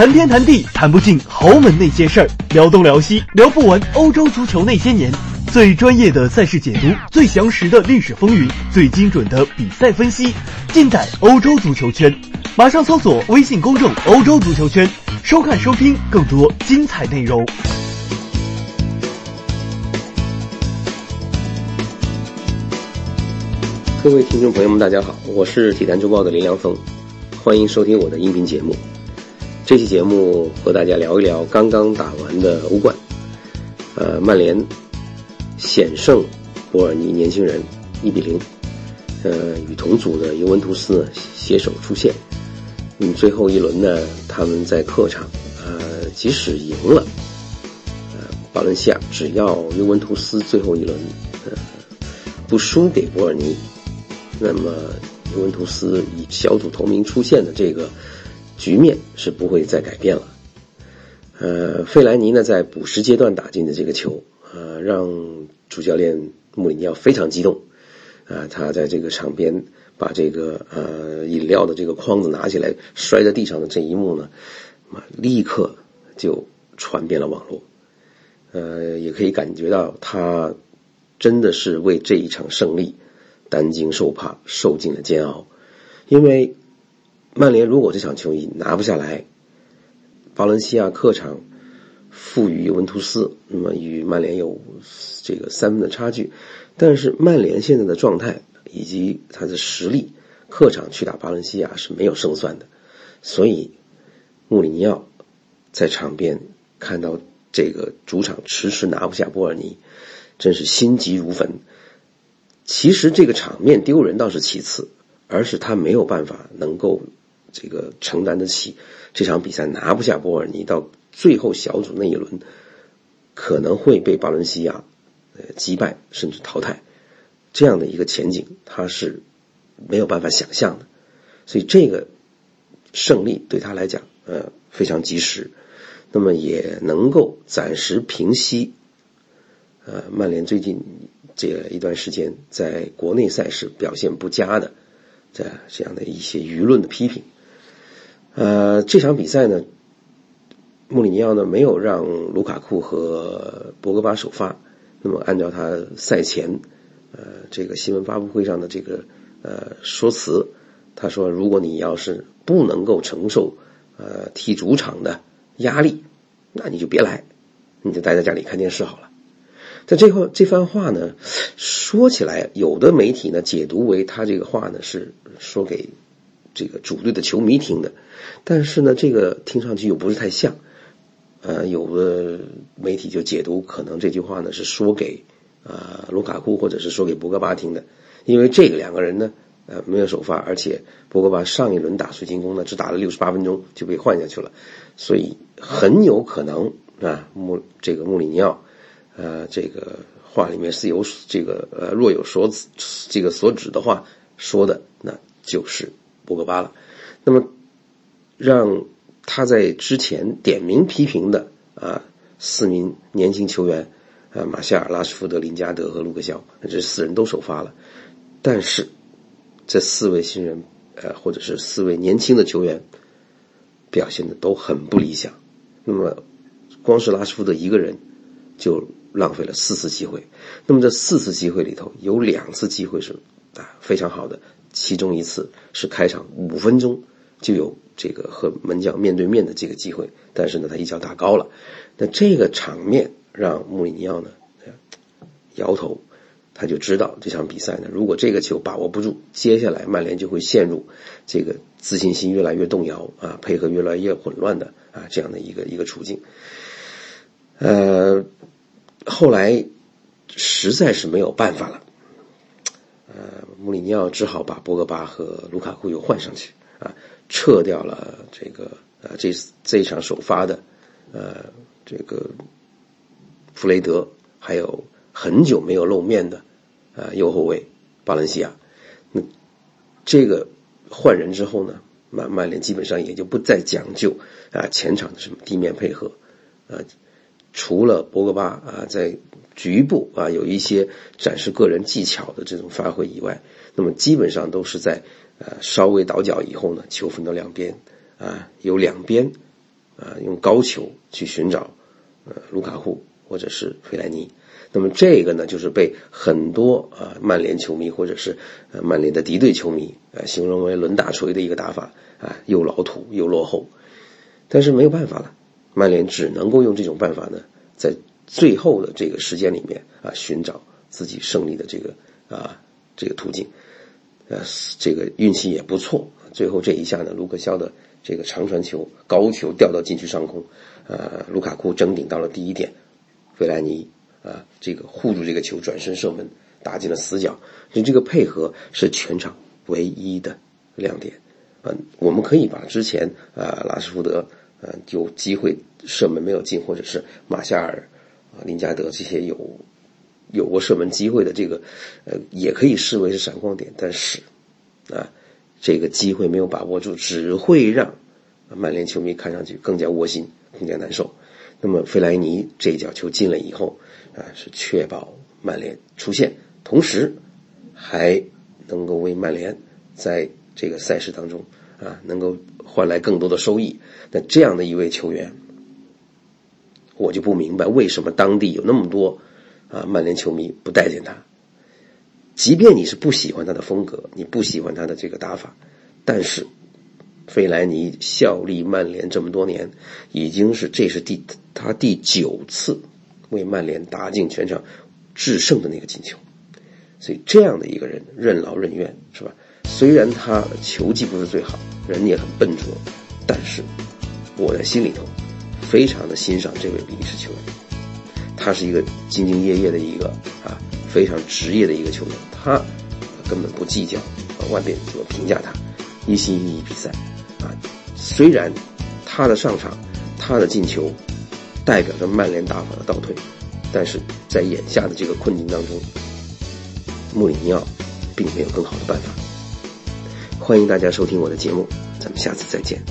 谈天谈地谈不尽豪门那些事儿，聊东聊西聊不完欧洲足球那些年。最专业的赛事解读，最详实的历史风云，最精准的比赛分析，尽在欧洲足球圈。马上搜索微信公众“欧洲足球圈”，收看收听更多精彩内容。各位听众朋友们，大家好，我是体坛周报的林良锋，欢迎收听我的音频节目。这期节目和大家聊一聊刚刚打完的欧冠，呃，曼联险胜波尔尼年轻人一比零，呃，与同组的尤文图斯呢携手出线。嗯，最后一轮呢，他们在客场，呃，即使赢了，呃，巴伦西亚只要尤文图斯最后一轮，呃，不输给波尔尼。那么，尤文图斯以小组头名出现的这个局面是不会再改变了。呃，费莱尼呢在补时阶段打进的这个球，呃，让主教练穆里尼奥非常激动。啊，他在这个场边把这个呃饮料的这个筐子拿起来摔在地上的这一幕呢，啊，立刻就传遍了网络。呃，也可以感觉到他真的是为这一场胜利。担惊受怕，受尽了煎熬，因为曼联如果这场球衣拿不下来，巴伦西亚客场负于尤文图斯，那么与曼联有这个三分的差距。但是曼联现在的状态以及他的实力，客场去打巴伦西亚是没有胜算的。所以穆里尼奥在场边看到这个主场迟迟拿不下波尔尼，真是心急如焚。其实这个场面丢人倒是其次，而是他没有办法能够这个承担得起这场比赛拿不下波尔尼，到最后小组那一轮可能会被巴伦西亚呃击败甚至淘汰这样的一个前景，他是没有办法想象的。所以这个胜利对他来讲呃非常及时，那么也能够暂时平息呃曼联最近。这一段时间，在国内赛事表现不佳的，这这样的一些舆论的批评，呃，这场比赛呢，穆里尼奥呢没有让卢卡库和博格巴首发，那么按照他赛前，呃，这个新闻发布会上的这个呃说辞，他说，如果你要是不能够承受呃踢主场的压力，那你就别来，你就待在家里看电视好了。在这块这番话呢，说起来，有的媒体呢解读为他这个话呢是说给这个主队的球迷听的，但是呢，这个听上去又不是太像。呃，有的媒体就解读可能这句话呢是说给啊卢卡库或者是说给博格巴听的，因为这个两个人呢呃没有首发，而且博格巴上一轮打水晶宫呢只打了六十八分钟就被换下去了，所以很有可能啊穆这个穆里尼奥。呃，这个话里面是有这个呃若有所指，这个所指的话说的，那就是博格巴了。那么，让他在之前点名批评的啊四名年轻球员啊马夏尔、拉什福德、林加德和卢克肖，这四人都首发了。但是，这四位新人呃或者是四位年轻的球员表现的都很不理想。那么，光是拉什福德一个人就。浪费了四次机会，那么这四次机会里头有两次机会是啊非常好的，其中一次是开场五分钟就有这个和门将面对面的这个机会，但是呢他一脚打高了，那这个场面让穆里尼奥呢摇头，他就知道这场比赛呢如果这个球把握不住，接下来曼联就会陷入这个自信心越来越动摇啊，配合越来越混乱的啊这样的一个一个处境，呃。后来实在是没有办法了，穆里尼奥只好把博格巴和卢卡库又换上去啊，撤掉了这个呃这这一场首发的呃这个弗雷德，还有很久没有露面的啊右后卫巴伦西亚。那这个换人之后呢，曼曼联基本上也就不再讲究啊前场的什么地面配合啊。除了博格巴啊，在局部啊有一些展示个人技巧的这种发挥以外，那么基本上都是在呃稍微倒脚以后呢，球分到两边啊，由两边啊用高球去寻找呃卢卡库或者是费莱尼。那么这个呢，就是被很多啊曼联球迷或者是呃曼联的敌对球迷啊形容为抡大锤的一个打法啊，又老土又落后。但是没有办法了，曼联只能够用这种办法呢，在最后的这个时间里面啊，寻找自己胜利的这个啊这个途径。呃，这个运气也不错，最后这一下呢，卢克肖的这个长传球高球掉到禁区上空，呃，卢卡库争顶到了第一点，费莱尼。啊，这个护住这个球，转身射门，打进了死角。所以这个配合是全场唯一的亮点。嗯，我们可以把之前啊拉什福德呃有机会射门没有进，或者是马夏尔啊林加德这些有有过射门机会的这个呃也可以视为是闪光点。但是啊这个机会没有把握住，只会让曼联球迷看上去更加窝心，更加难受。那么费莱尼这一脚球进了以后。啊，是确保曼联出线，同时还能够为曼联在这个赛事当中啊，能够换来更多的收益。那这样的一位球员，我就不明白为什么当地有那么多啊曼联球迷不待见他。即便你是不喜欢他的风格，你不喜欢他的这个打法，但是费莱尼效力曼联这么多年，已经是这是第他第九次。为曼联打进全场制胜的那个进球，所以这样的一个人任劳任怨是吧？虽然他球技不是最好，人也很笨拙，但是我在心里头非常的欣赏这位比利时球员。他是一个兢兢业业的一个啊非常职业的一个球员，他根本不计较外边怎么评价他，一心一意比赛啊。虽然他的上场，他的进球。代表着曼联打法的倒退，但是在眼下的这个困境当中，穆里尼奥并没有更好的办法。欢迎大家收听我的节目，咱们下次再见。